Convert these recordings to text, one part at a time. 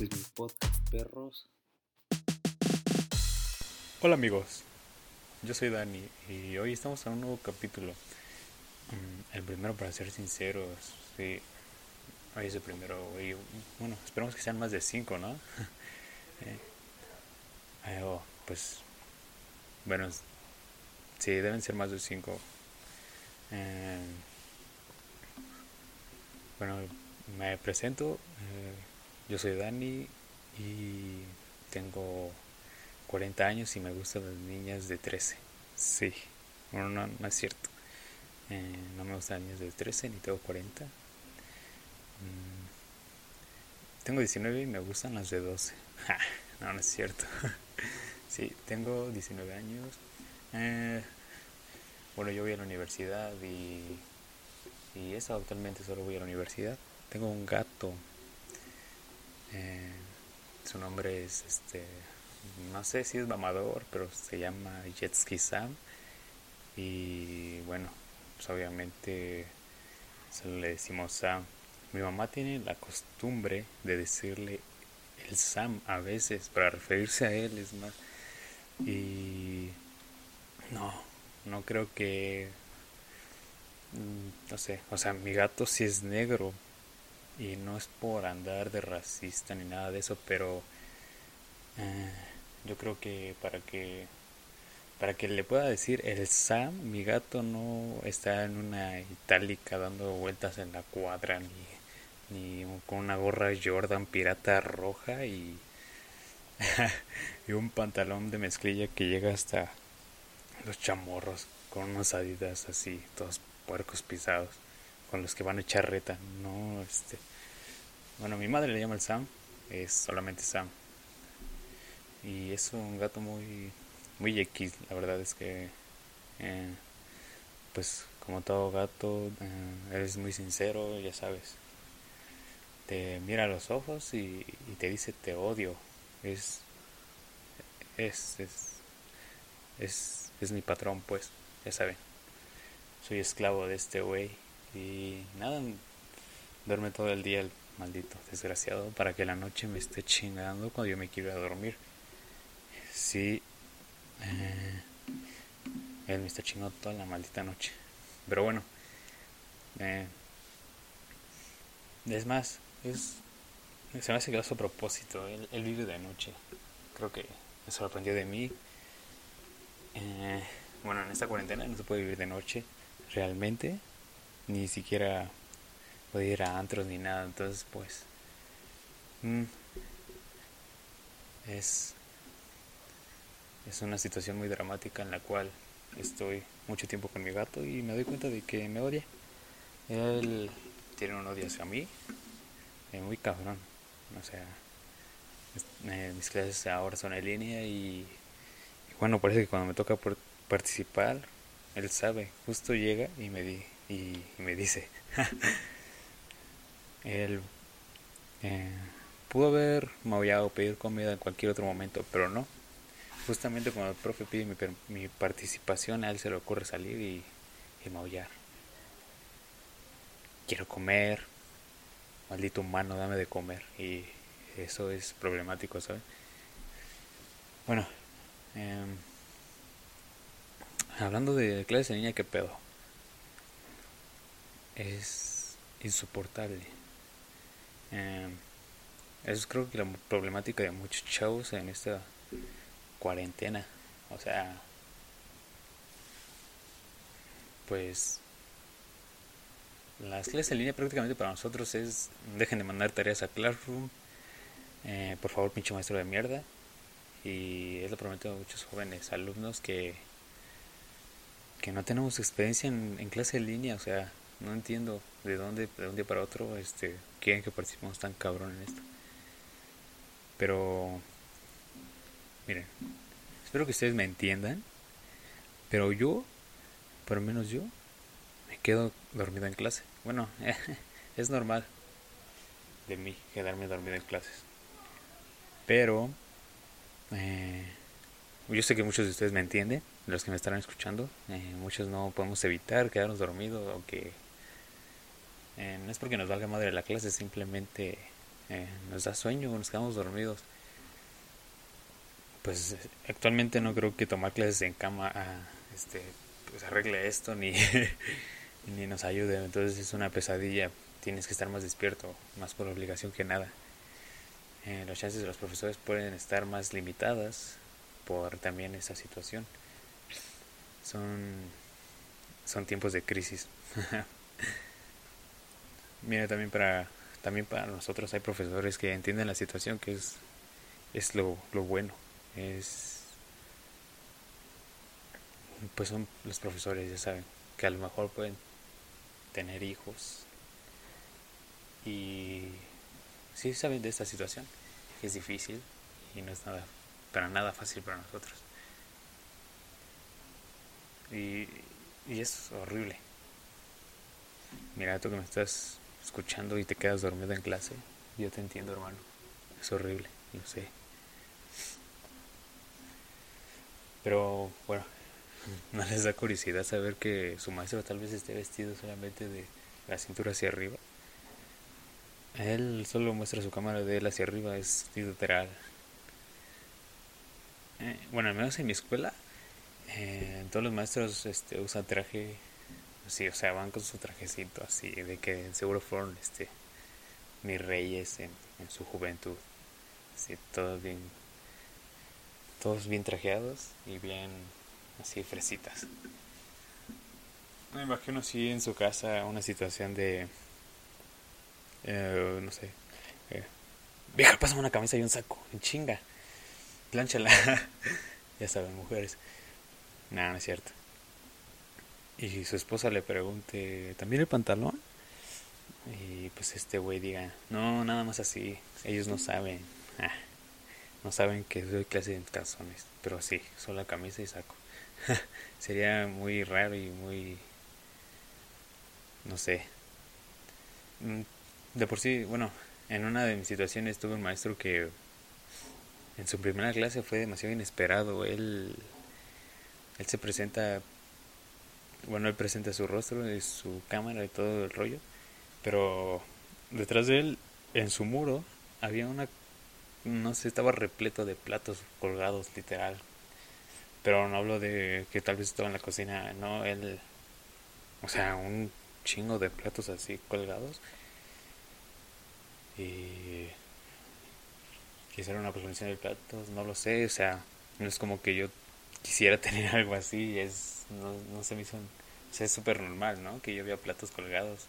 Es mi podcast, perros. Hola amigos, yo soy Dani y hoy estamos en un nuevo capítulo. Mm, El primero, para ser sinceros, sí, hoy es el primero. y, bueno, esperamos que sean más de cinco, ¿no? Eh, oh, pues, bueno, sí, deben ser más de cinco. Eh, bueno, me presento. eh, yo soy Dani y tengo 40 años y me gustan las niñas de 13. Sí, bueno, no, no es cierto. Eh, no me gustan las niñas de 13 ni tengo 40. Mm, tengo 19 y me gustan las de 12. Ja, no, no es cierto. sí, tengo 19 años. Eh, bueno, yo voy a la universidad y, y eso actualmente solo voy a la universidad. Tengo un gato. Eh, su nombre es este no sé si es mamador, pero se llama Jetski Sam. Y bueno, pues obviamente solo le decimos Sam. Mi mamá tiene la costumbre de decirle el Sam a veces para referirse a él, es más. Y no, no creo que. mm, No sé, o sea, mi gato sí es negro. Y no es por andar de racista ni nada de eso, pero. eh, yo creo que para que para que le pueda decir el Sam, mi gato no está en una itálica dando vueltas en la cuadra ni, ni con una gorra Jordan pirata roja y, y un pantalón de mezclilla que llega hasta los chamorros con unos adidas así, todos puercos pisados, con los que van a echar reta. No, este. Bueno, mi madre le llama el Sam, es solamente Sam. Y es un gato muy, muy X, la verdad es que, eh, pues como todo gato, eh, es muy sincero, ya sabes. Te mira a los ojos y, te dice te odio. Es, es, es, es, es mi patrón, pues, ya saben. Soy esclavo de este güey y nada, duerme todo el día el maldito desgraciado para que la noche me esté chingando cuando yo me quiero ir a dormir. Sí, eh, él me está chingando toda la maldita noche. Pero bueno, eh, es más, es, se me hace que lo hace a propósito. Él, él vive de noche. Creo que eso lo aprendió de mí. Eh, bueno, en esta cuarentena no se puede vivir de noche realmente. Ni siquiera puede ir a antros ni nada. Entonces, pues, mm, es es una situación muy dramática en la cual estoy mucho tiempo con mi gato y me doy cuenta de que me odia. Él tiene un odio hacia mí, eh, muy cabrón. O sea, eh, mis clases ahora son en línea y, y bueno, parece que cuando me toca por- participar, él sabe, justo llega y me, di, y, me dice, él eh, pudo haber maullado pedir comida en cualquier otro momento, pero no. Justamente cuando el profe pide mi, mi participación, a él se le ocurre salir y, y maullar. Quiero comer, maldito humano, dame de comer. Y eso es problemático, ¿sabes? Bueno, em, hablando de clases de niña, ¿qué pedo? Es insoportable. Em, eso es creo que la problemática de muchos chavos en esta cuarentena. O sea, pues las clases en línea prácticamente para nosotros es dejen de mandar tareas a Classroom, eh, por favor pinche maestro de mierda. Y es lo prometido a muchos jóvenes alumnos que, que no tenemos experiencia en, en clase en línea. O sea, no entiendo de dónde, de un día para otro, este, quieren que participemos tan cabrón en esto. Pero, miren, espero que ustedes me entiendan. Pero yo, por lo menos yo, me quedo dormido en clase. Bueno, es normal de mí quedarme dormido en clases. Pero, eh, yo sé que muchos de ustedes me entienden, los que me estarán escuchando. eh, muchos no podemos evitar quedarnos dormidos o que eh, no es porque nos valga madre la clase, simplemente eh, nos da sueño, nos quedamos dormidos. Pues actualmente no creo que tomar clases en cama ah, este, pues arregle esto ni, ni nos ayude. Entonces es una pesadilla. Tienes que estar más despierto, más por obligación que nada. Eh, las chances de los profesores pueden estar más limitadas por también esa situación. Son, son tiempos de crisis. Mira, también para, también para nosotros hay profesores que entienden la situación, que es, es lo, lo bueno. Es, pues son los profesores, ya saben, que a lo mejor pueden tener hijos y sí saben de esta situación, que es difícil y no es nada, para nada fácil para nosotros. Y, y es horrible. Mira, tú que me estás escuchando y te quedas dormido en clase, yo te entiendo, hermano. Es horrible, lo sé. Pero bueno, ¿no les da curiosidad saber que su maestro tal vez esté vestido solamente de la cintura hacia arriba? Él solo muestra su cámara de él hacia arriba, es literal. Eh, bueno, al menos en mi escuela, eh, todos los maestros este, usan traje Sí, o sea, van con su trajecito así, de que seguro fueron este mis reyes en, su juventud. Así, todos bien, todos bien trajeados y bien así fresitas. Me imagino así en su casa una situación de, eh, no sé, eh, vieja, pásame una camisa y un saco, en chinga, planchala. ya saben, mujeres. Nada, no es cierto y su esposa le pregunte, ¿también el pantalón? Y pues este güey diga, no, nada más así, ellos no saben, ah, no saben que soy clase de calzones, pero sí, solo camisa y saco. Sería muy raro y muy, no sé. Mm, de por sí, bueno, en una de mis situaciones tuve un maestro que en su primera clase fue demasiado inesperado. Él, él se presenta bueno, él presenta su rostro y su cámara y todo el rollo, pero detrás de él, en su muro, había una, no sé, estaba repleto de platos colgados, literal. Pero no hablo de que tal vez estaba en la cocina, no, él, o sea, un chingo de platos así colgados. Y quizá era una presentación de platos, no lo sé, o sea, no es como que yo quisiera tener algo así, es no, no se me hizo, es súper normal, ¿no? Que yo vea platos colgados,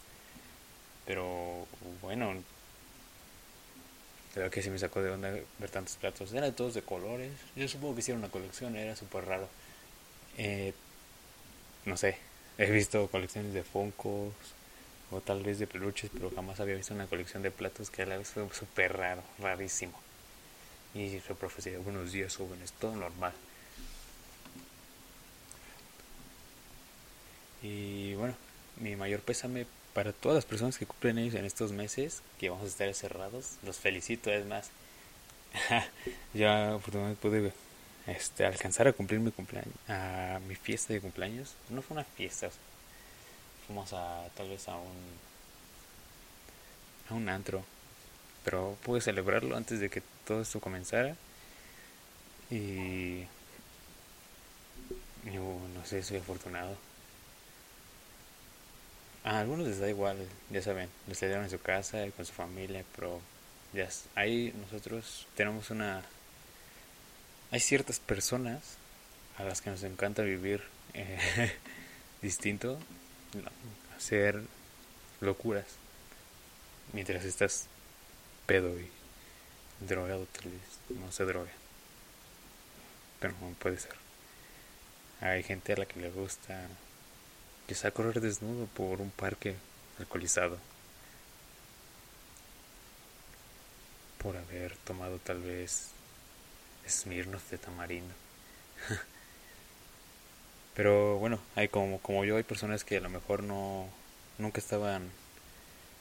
pero bueno, creo que se me sacó de onda ver tantos platos, eran todos de colores, yo supongo que hicieron una colección, era súper raro, eh, no sé, he visto colecciones de Funkos o tal vez de peluches, pero jamás había visto una colección de platos que a la vez fue súper raro, rarísimo. Y yo profesor, buenos días jóvenes, todo normal. Y bueno, mi mayor pésame para todas las personas que cumplen ellos en estos meses, que vamos a estar cerrados. Los felicito, es más. ya afortunadamente pude este, alcanzar a cumplir mi cumpleaños, a mi fiesta de cumpleaños. No fue una fiesta, fuimos a tal vez a un a un antro, pero pude celebrarlo antes de que todo esto comenzara. Y yo no sé, soy afortunado. A algunos les da igual, ya saben, les dieron en su casa con su familia, pero ya ahí nosotros tenemos una... Hay ciertas personas a las que nos encanta vivir eh, distinto, hacer locuras, mientras estás pedo y drogado tal no se droga, pero no puede ser. Hay gente a la que le gusta quizá correr desnudo por un parque alcoholizado, por haber tomado tal vez Smirnoff de tamarindo. Pero bueno, hay como, como yo, hay personas que a lo mejor no nunca estaban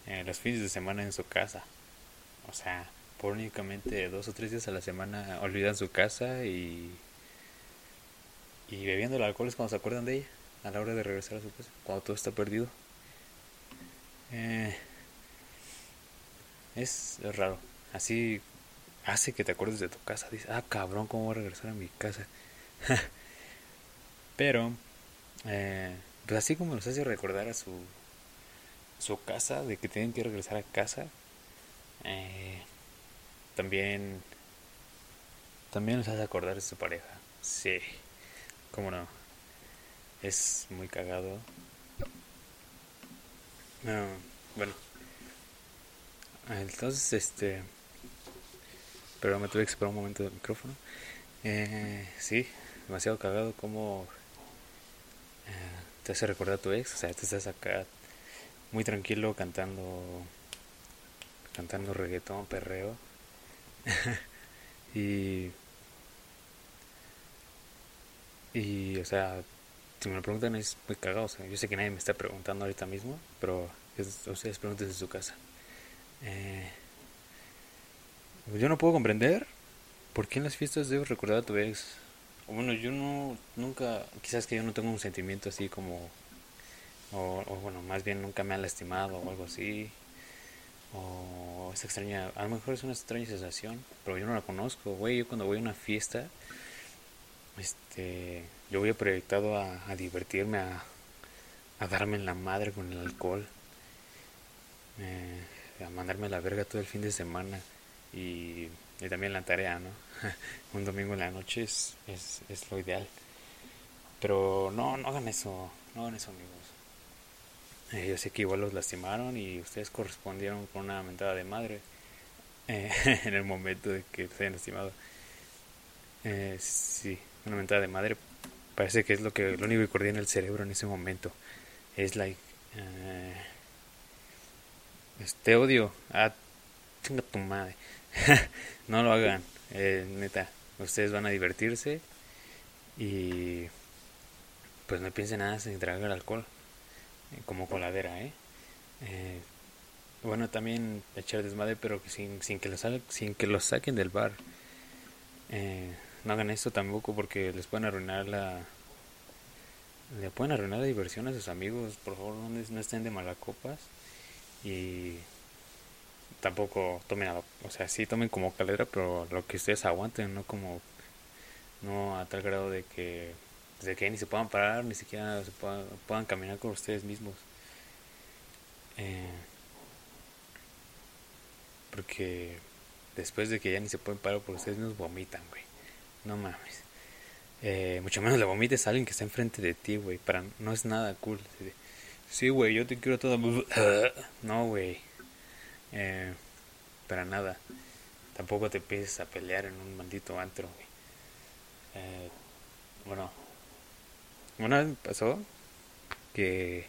en los fines de semana en su casa. O sea, por únicamente dos o tres días a la semana olvidan su casa y, y bebiendo el alcohol es cuando se acuerdan de ella a la hora de regresar a su casa, cuando todo está perdido. Eh, es, raro, así hace que te acuerdes de tu casa. Dices, ah, cabrón, ¿cómo voy a regresar a mi casa? Pero, eh, pues así como los hace recordar a su, su casa, de que tienen que regresar a casa, eh, también, también los hace acordar de su pareja. Sí, cómo no. Es muy cagado. Ah, bueno. Entonces, este... Pero me tuve que esperar un momento del micrófono. Eh, sí, demasiado cagado como eh, te hace recordar a tu ex. O sea, te estás acá muy tranquilo cantando cantando reggaetón, perreo. y y o sea, si me lo preguntan es muy cagado. O sea, yo sé que nadie me está preguntando ahorita mismo, pero ustedes pregunten en su casa. Eh, yo no puedo comprender por qué en las fiestas debes recordar a tu ex. bueno, yo no, nunca, quizás que yo no tengo un sentimiento así como, o, bueno, más bien nunca me han lastimado o algo así. O es extraña, a lo mejor es una extraña sensación, pero yo no la conozco, güey. Yo cuando voy a una fiesta, este, yo voy proyectado a, a divertirme, a, a darme en la madre con el alcohol, eh, a mandarme la verga todo el fin de semana y, y también la tarea, ¿no? Un domingo en la noche es, es, es lo ideal. Pero no, no hagan eso, no hagan eso, amigos. Eh, yo sé que igual los lastimaron y ustedes correspondieron con una mentada de madre eh, en el momento de que se hayan lastimado. Sí, una mentada de madre parece que es lo que lo único que coordina el cerebro en ese momento. Es like, eh, este odio, ah, chinga tu madre. no lo hagan, eh, neta. Ustedes van a divertirse y pues no piensen nada sin tragar alcohol, eh, como coladera, ¿eh? ¿eh? bueno, también echar desmadre, pero sin, sin, que lo sin que los saquen del bar. Eh, no hagan esto tampoco porque les pueden arruinar la. Le pueden arruinar la diversión a sus amigos. Por favor, no, estén de malacopas. Y tampoco tomen a, o sea, sí tomen como calera, pero lo que ustedes aguanten, no como no a tal grado de que de que ni se puedan parar, ni siquiera se puedan, puedan caminar con ustedes mismos. Eh, porque después de que ya ni se pueden parar por ustedes mismos, vomitan, güey. No mames. Eh, mucho menos le vomites a alguien que está enfrente de ti, güey. Para, no es nada cool. Sí, güey, yo te quiero todo. No, güey. Eh, para nada. Tampoco te empieces a pelear en un maldito antro, eh, bueno, vez pasó que.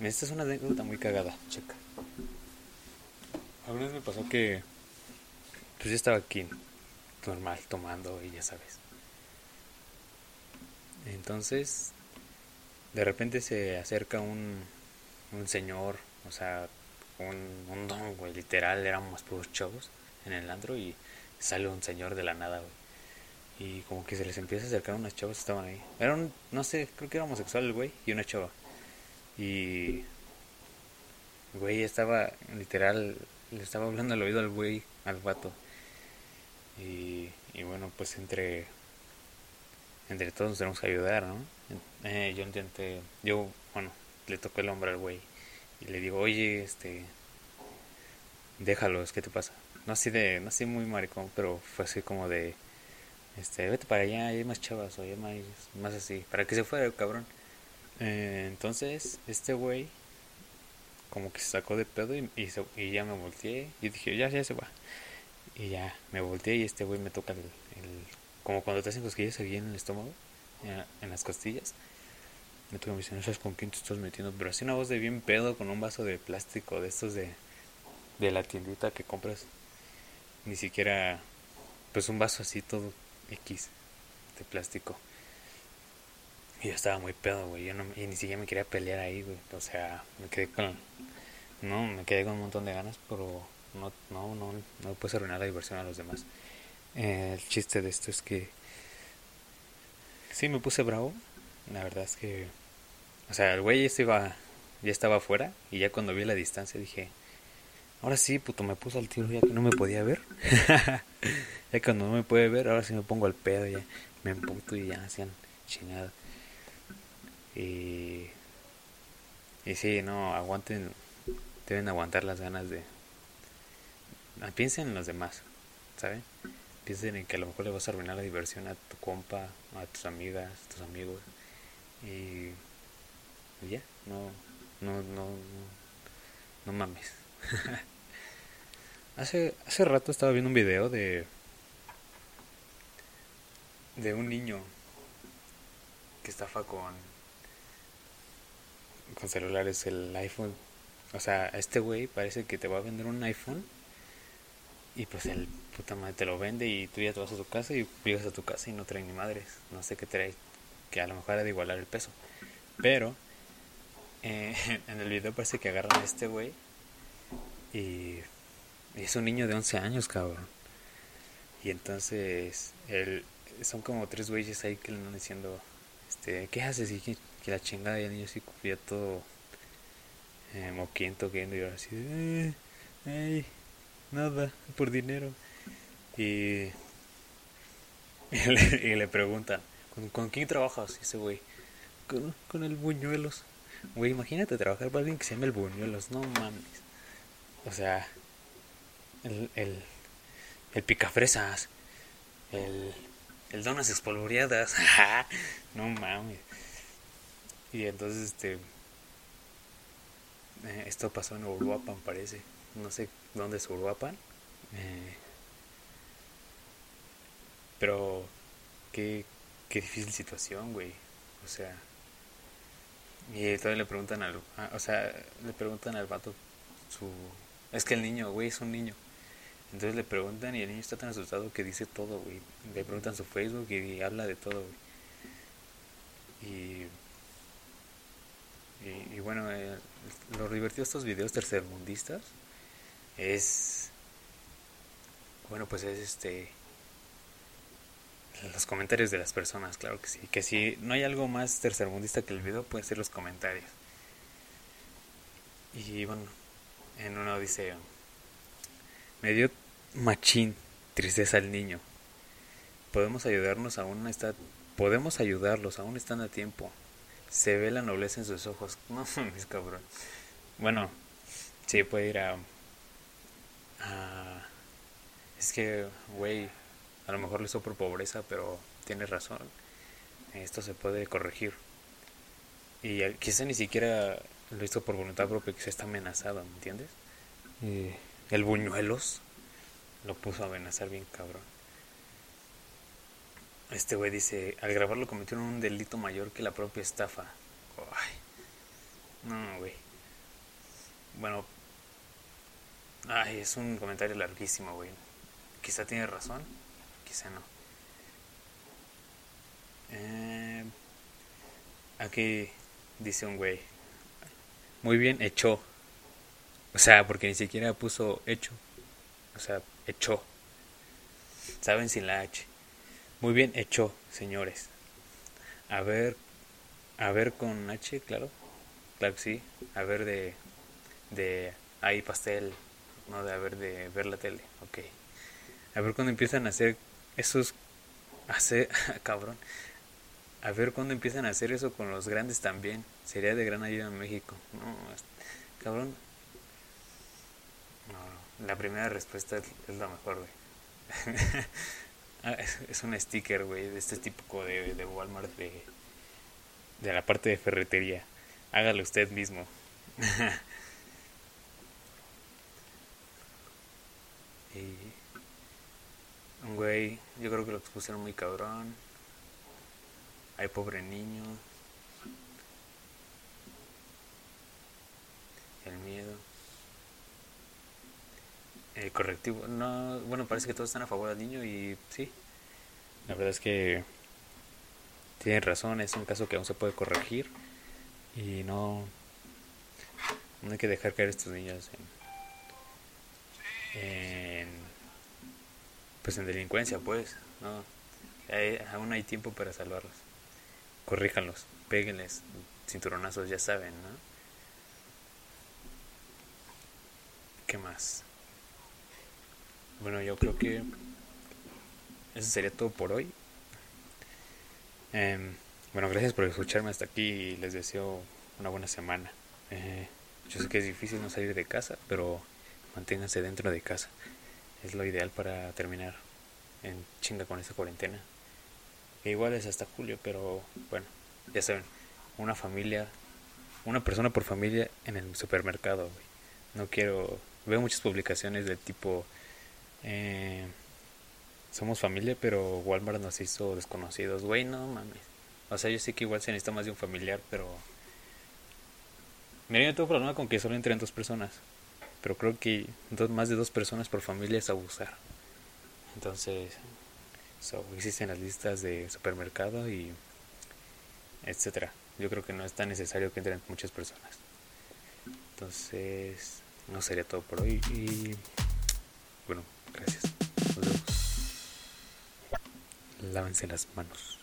Esta es una anécdota muy cagada, checa. Alguna vez me pasó que. Pues yo estaba aquí, normal, tomando y ya sabes. Entonces, de repente se acerca un, un señor, o sea, un, un don, güey, literal, éramos puros chavos en el andro y sale un señor de la nada, güey. Y como que se les empieza a acercar unas chavas que estaban ahí. Era un, no sé, creo que era homosexual el güey y una chava. Y, güey, estaba, literal, le estaba hablando al oído al güey, al vato. Y, y bueno, pues entre, entre todos nos tenemos que ayudar, ¿no? Eh, yo intenté, yo, bueno, le toqué el hombro al güey y le digo, oye, este, déjalos, ¿qué te pasa? No así de, no así muy maricón, pero fue así como de, este, vete para allá, hay más chavas, o hay más, más así, para que se fuera el cabrón. Eh, entonces, este güey, como que se sacó de pedo y, y, ya me volteé y dije, ya, ya se va. Y ya me volteé y este güey me toca el, como cuando te hacen cosquillas aquí en el estómago, en, las costillas me tuve que no sabes con quién te estás metiendo, pero así una voz de bien pedo con un vaso de plástico de estos de, de la tiendita que compras. Ni siquiera, pues un vaso así todo X de plástico. Y yo estaba muy pedo, güey. Yo no, y ni siquiera me quería pelear ahí, güey. O sea, me quedé con. No, me quedé con un montón de ganas, pero no, no, no, no puedes arruinar la diversión a los demás. Eh, el chiste de esto es que. Sí, me puse bravo, la verdad es que, o sea, el güey ya estaba, ya estaba afuera y ya cuando vi la distancia dije, Ahora sí, puto, me puso al tiro ya que no me podía ver. ya cuando no me puede ver, ahora sí me pongo al pedo ya. Me emputo y ya hacían chingada. Y. Y sí, no, aguanten. Deben aguantar las ganas de. Ah, piensen en los demás, ¿saben? Piensen en que a lo mejor le vas a arruinar la diversión a tu compa, a tus amigas, a tus amigos. Y. y ya, no, no, no, no, no mames. hace, hace rato estaba viendo un video de. de un niño que estafa con. con celulares, el iPhone. O sea, este güey parece que te va a vender un iPhone. Y pues el puta madre te lo vende y tú ya te vas a tu casa y llegas a tu casa y no trae ni madres. No sé qué trae. Que a lo mejor era de igualar el peso. Pero eh, en el video parece que agarran a este güey y, es un niño de 11 años, cabrón. Y entonces él, son como tres güeyes ahí que le andan diciendo, este, ¿qué haces? Y que, la chingada y el niño así ya todo eh, moquiento, y yo así, eh, nada, por dinero. Y, le, preguntan, ¿con, quién trabajas? Y ese güey, con, con el Buñuelos. Güey, imagínate trabajar para alguien que se llama el Buñuelos, no mames. O sea, el, el, el picafresas, el, el donas espolvoreadas, no mames. Y entonces, este, eh, esto pasó en Uruapan, parece. No sé dónde es Uruapan. Eh, pero, qué, qué difícil situación, güey. O sea, y todavía le preguntan al, ah, o sea, le preguntan al vato su, es que el niño, güey, es un niño. Entonces le preguntan y el niño está tan asustado que dice todo, güey. Le preguntan su Facebook y, habla de todo, güey. Y, y, bueno, eh, lo divertido estos videos tercermundistas es, bueno, pues es este los comentarios de las personas, claro que sí. Que si no hay algo más tercermundista que el video, pueden ser los comentarios. Y bueno, en uno dice, me dio machín tristeza al niño. Podemos ayudarnos aún está, podemos ayudarlos, aún están a tiempo. Se ve la nobleza en sus ojos. No, mis cabrón. Bueno, sí puede ir a, a es que, güey, a lo mejor lo hizo por pobreza, pero tiene razón. Esto se puede corregir. Y quizá ni siquiera lo hizo por voluntad propia, se está amenazado, ¿me entiendes? Y el Buñuelos lo puso a amenazar bien cabrón. Este güey dice, al grabarlo cometieron un delito mayor que la propia estafa. Ay, no, güey. Bueno, ay, es un comentario larguísimo, güey. Quizá tiene razón, quizá no. Eh, aquí dice un güey, muy bien hecho. O sea, porque ni siquiera puso hecho. O sea, echó. Saben sin la H. Muy bien hecho, señores. A ver, a ver con H, claro. Claro que sí. A ver de, de ahí pastel, no de a ver de ver la tele. Ok. A ver cuando empiezan a hacer esos, hacer, cabrón. A ver cuándo empiezan a hacer eso con los grandes también. Sería de gran ayuda en México. No, cabrón. No, la primera respuesta es, la mejor, güey. Ah, es, un sticker, güey, de este tipo de, de Walmart de, de la parte de ferretería. Hágalo usted mismo. y, güey, yo creo que lo expusieron muy cabrón. Ay, pobre niño. El miedo. El correctivo. No, bueno, parece que todos están a favor del niño y sí. La verdad es que tienen razón, es un caso que aún se puede corregir y no, no hay que dejar caer a estos niños en pues en delincuencia, pues, no. aún hay tiempo para salvarlos corríjanlos, péguenles cinturonazos, ya saben, ¿no? ¿qué más? Bueno, yo creo que eso sería todo por hoy. Em, bueno, gracias por escucharme hasta aquí y les deseo una buena semana. Eh, yo sé que es difícil no salir de casa, pero manténganse dentro de casa. Es lo ideal para terminar en chinga con esta cuarentena. Que igual es hasta julio, pero bueno, ya saben, una familia, una persona por familia en el supermercado. No quiero, veo muchas publicaciones del tipo, eh, somos familia, pero Walmart nos hizo desconocidos. Güey, no mames. O sea, yo sé que igual se necesita más de un familiar, pero... Mira, yo tengo problema con que solo entren dos personas. Pero creo que dos, más de dos personas por familia es abusar. Entonces, existen las listas de supermercado y etcétera. Yo creo que no es tan necesario que entren muchas personas. Entonces, no sería todo por hoy y bueno, gracias. Nos vemos. Lávense las manos.